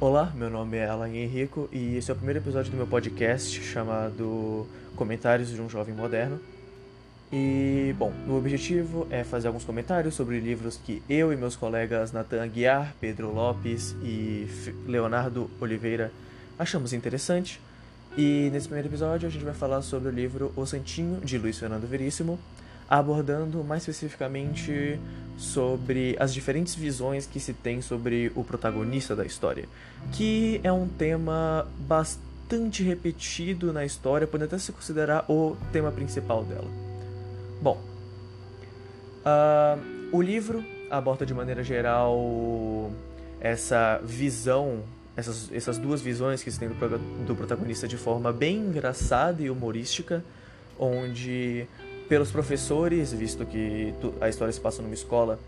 Olá, meu nome é Alan Henrico e esse é o primeiro episódio do meu podcast chamado Comentários de um Jovem Moderno. E, bom, o objetivo é fazer alguns comentários sobre livros que eu e meus colegas Nathan Aguiar, Pedro Lopes e Leonardo Oliveira achamos interessante. E nesse primeiro episódio a gente vai falar sobre o livro O Santinho, de Luiz Fernando Veríssimo, abordando mais especificamente sobre as diferentes visões que se tem sobre o protagonista da história, que é um tema bastante repetido na história, podendo até se considerar o tema principal dela. Bom, uh, o livro aborda de maneira geral essa visão, essas, essas duas visões que se tem do, do protagonista de forma bem engraçada e humorística, onde pelos professores, visto que a história se passa numa escola,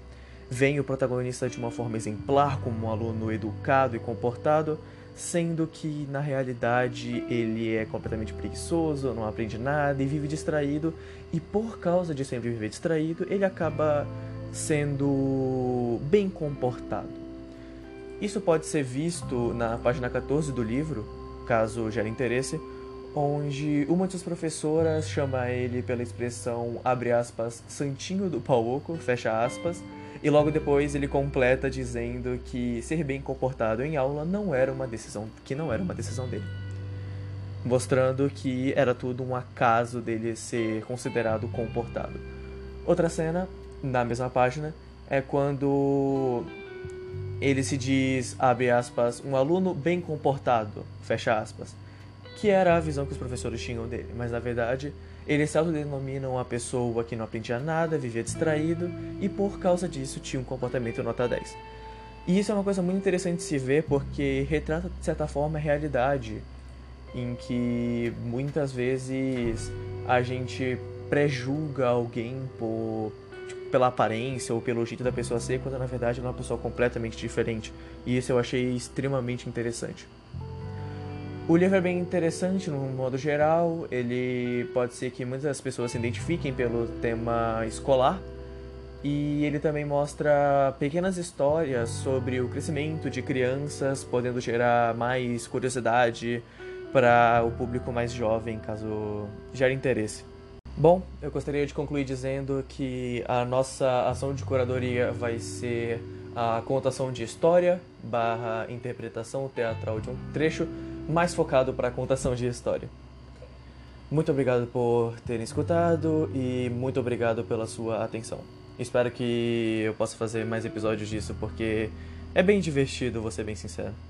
vem o protagonista de uma forma exemplar, como um aluno educado e comportado, sendo que na realidade ele é completamente preguiçoso, não aprende nada e vive distraído, e por causa de sempre viver distraído, ele acaba sendo bem comportado. Isso pode ser visto na página 14 do livro, caso gere interesse, onde uma de suas professoras chama ele pela expressão, abre aspas, santinho do pau oco, fecha aspas, e logo depois ele completa dizendo que ser bem comportado em aula não era uma decisão, que não era uma decisão dele. Mostrando que era tudo um acaso dele ser considerado comportado. Outra cena, na mesma página, é quando ele se diz, abre aspas, um aluno bem comportado, fecha aspas que era a visão que os professores tinham dele, mas na verdade eles se autodenominam uma pessoa que não aprendia nada, vivia distraído e por causa disso tinha um comportamento nota 10. E isso é uma coisa muito interessante de se ver porque retrata de certa forma a realidade em que muitas vezes a gente prejulga alguém por tipo, pela aparência ou pelo jeito da pessoa ser, quando na verdade ela é uma pessoa completamente diferente. E isso eu achei extremamente interessante. O livro é bem interessante no modo geral, ele pode ser que muitas pessoas se identifiquem pelo tema escolar, e ele também mostra pequenas histórias sobre o crescimento de crianças, podendo gerar mais curiosidade para o público mais jovem, caso gere interesse. Bom, eu gostaria de concluir dizendo que a nossa ação de curadoria vai ser a contação de história barra interpretação teatral de um trecho mais focado para a contação de história. Muito obrigado por terem escutado e muito obrigado pela sua atenção. Espero que eu possa fazer mais episódios disso porque é bem divertido, vou ser bem sincero.